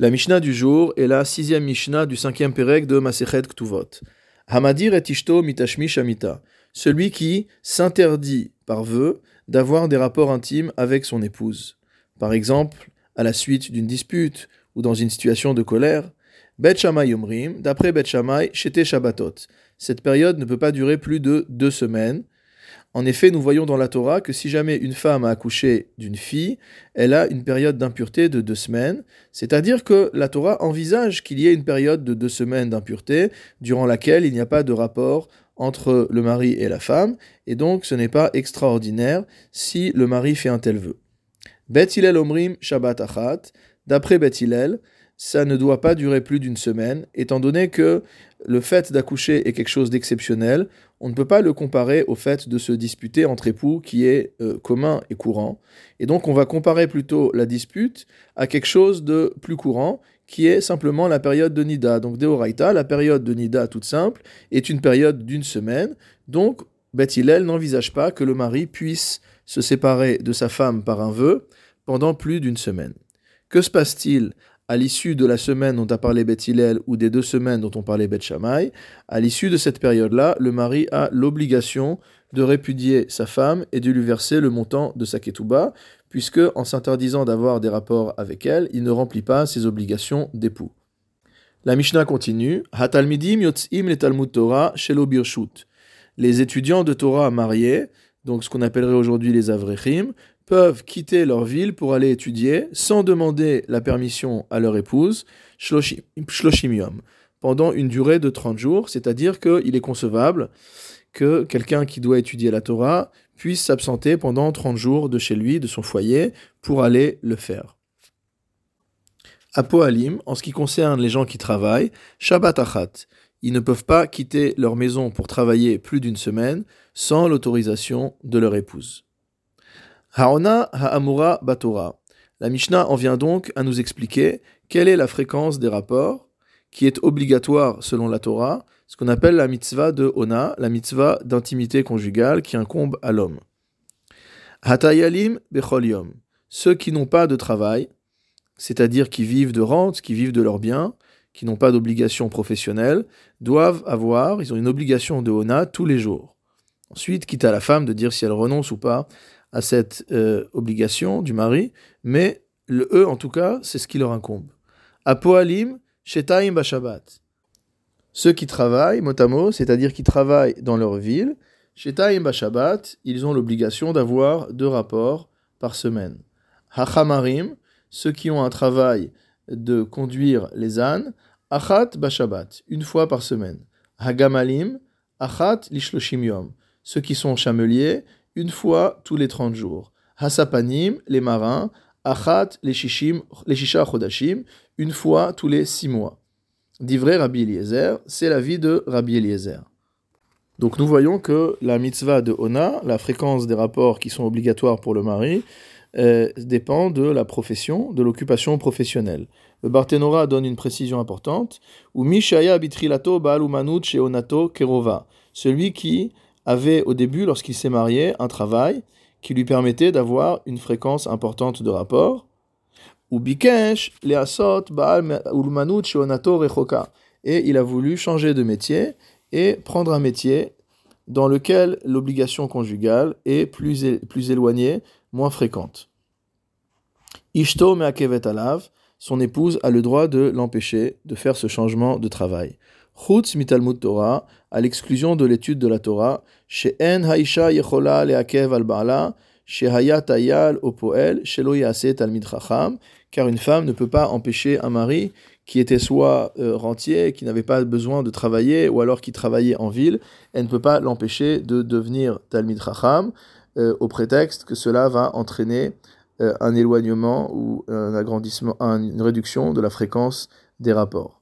La Mishnah du jour est la sixième Mishnah du cinquième Pérec de Masechet Ktuvot. Hamadir et Ishto mitashmi shamita. Celui qui s'interdit par vœu d'avoir des rapports intimes avec son épouse. Par exemple, à la suite d'une dispute ou dans une situation de colère. Bet Shammai Yomrim, d'après Bet Shammai, Shete Shabbatot. Cette période ne peut pas durer plus de deux semaines. En effet, nous voyons dans la Torah que si jamais une femme a accouché d'une fille, elle a une période d'impureté de deux semaines, c'est-à-dire que la Torah envisage qu'il y ait une période de deux semaines d'impureté durant laquelle il n'y a pas de rapport entre le mari et la femme, et donc ce n'est pas extraordinaire si le mari fait un tel vœu. Bet Hillel Omrim Shabbat Achat, d'après Bet Hillel, ça ne doit pas durer plus d'une semaine, étant donné que le fait d'accoucher est quelque chose d'exceptionnel, on ne peut pas le comparer au fait de se disputer entre époux qui est euh, commun et courant. Et donc on va comparer plutôt la dispute à quelque chose de plus courant, qui est simplement la période de Nida. Donc Deoraita, la période de Nida toute simple, est une période d'une semaine. Donc Beth n'envisage pas que le mari puisse se séparer de sa femme par un vœu pendant plus d'une semaine. Que se passe-t-il à l'issue de la semaine dont a parlé Beth ou des deux semaines dont on parlait Beth Shammai, à l'issue de cette période-là, le mari a l'obligation de répudier sa femme et de lui verser le montant de sa ketouba, puisque en s'interdisant d'avoir des rapports avec elle, il ne remplit pas ses obligations d'époux. La Mishnah continue Hatalmidim yotzim le Talmud Torah shelo birshut. Les étudiants de Torah mariés, donc ce qu'on appellerait aujourd'hui les avrechim, peuvent quitter leur ville pour aller étudier sans demander la permission à leur épouse, shloshim pendant une durée de 30 jours, c'est-à-dire qu'il est concevable que quelqu'un qui doit étudier la Torah puisse s'absenter pendant 30 jours de chez lui, de son foyer, pour aller le faire. À Poalim, en ce qui concerne les gens qui travaillent, Shabbat Achat, ils ne peuvent pas quitter leur maison pour travailler plus d'une semaine sans l'autorisation de leur épouse. Haona Ha'amura Batora. La Mishnah en vient donc à nous expliquer quelle est la fréquence des rapports qui est obligatoire selon la Torah, ce qu'on appelle la mitzvah de Ona, la mitzvah d'intimité conjugale qui incombe à l'homme. Hatayalim Becholium. Ceux qui n'ont pas de travail, c'est-à-dire qui vivent de rente, qui vivent de leurs biens, qui n'ont pas d'obligation professionnelle, doivent avoir, ils ont une obligation de Ona tous les jours. Ensuite, quitte à la femme de dire si elle renonce ou pas à cette euh, obligation du mari, mais le E, en tout cas, c'est ce qui leur incombe. Apoalim, Shetaim Bashabat. Ceux qui travaillent, motamo, c'est-à-dire qui travaillent dans leur ville, Shetaim Bashabat, ils ont l'obligation d'avoir deux rapports par semaine. Hachamarim, ceux qui ont un travail de conduire les ânes, Achat Bashabat, une fois par semaine. Hagamalim, Achat Lishloshim Yom, ceux qui sont chameliers, une fois tous les 30 jours. Hasapanim, les marins, Achat, les shishim, les shisha chodashim, une fois tous les six mois. D'ivré Rabbi Eliezer, c'est la vie de Rabbi Eliezer. Donc nous voyons que la mitzvah de Ona, la fréquence des rapports qui sont obligatoires pour le mari, euh, dépend de la profession, de l'occupation professionnelle. Le Barthénora donne une précision importante, ou Mishaya bitrilato baalumanut sheonato kerova, celui qui avait au début, lorsqu'il s'est marié, un travail qui lui permettait d'avoir une fréquence importante de rapports. Ou bikesh, rechoka. Et il a voulu changer de métier et prendre un métier dans lequel l'obligation conjugale est plus, plus éloignée, moins fréquente. Ishto me'akevet alav, son épouse a le droit de l'empêcher de faire ce changement de travail. Chutz mitalmud Torah, à l'exclusion de l'étude de la Torah, chez Haisha Yechola Leakev al Baala, chez Hayat Ayal Opoel, Talmid Chacham, car une femme ne peut pas empêcher un mari qui était soit euh, rentier, qui n'avait pas besoin de travailler, ou alors qui travaillait en ville, elle ne peut pas l'empêcher de devenir Talmid Chacham, euh, au prétexte que cela va entraîner euh, un éloignement ou un agrandissement, une réduction de la fréquence des rapports.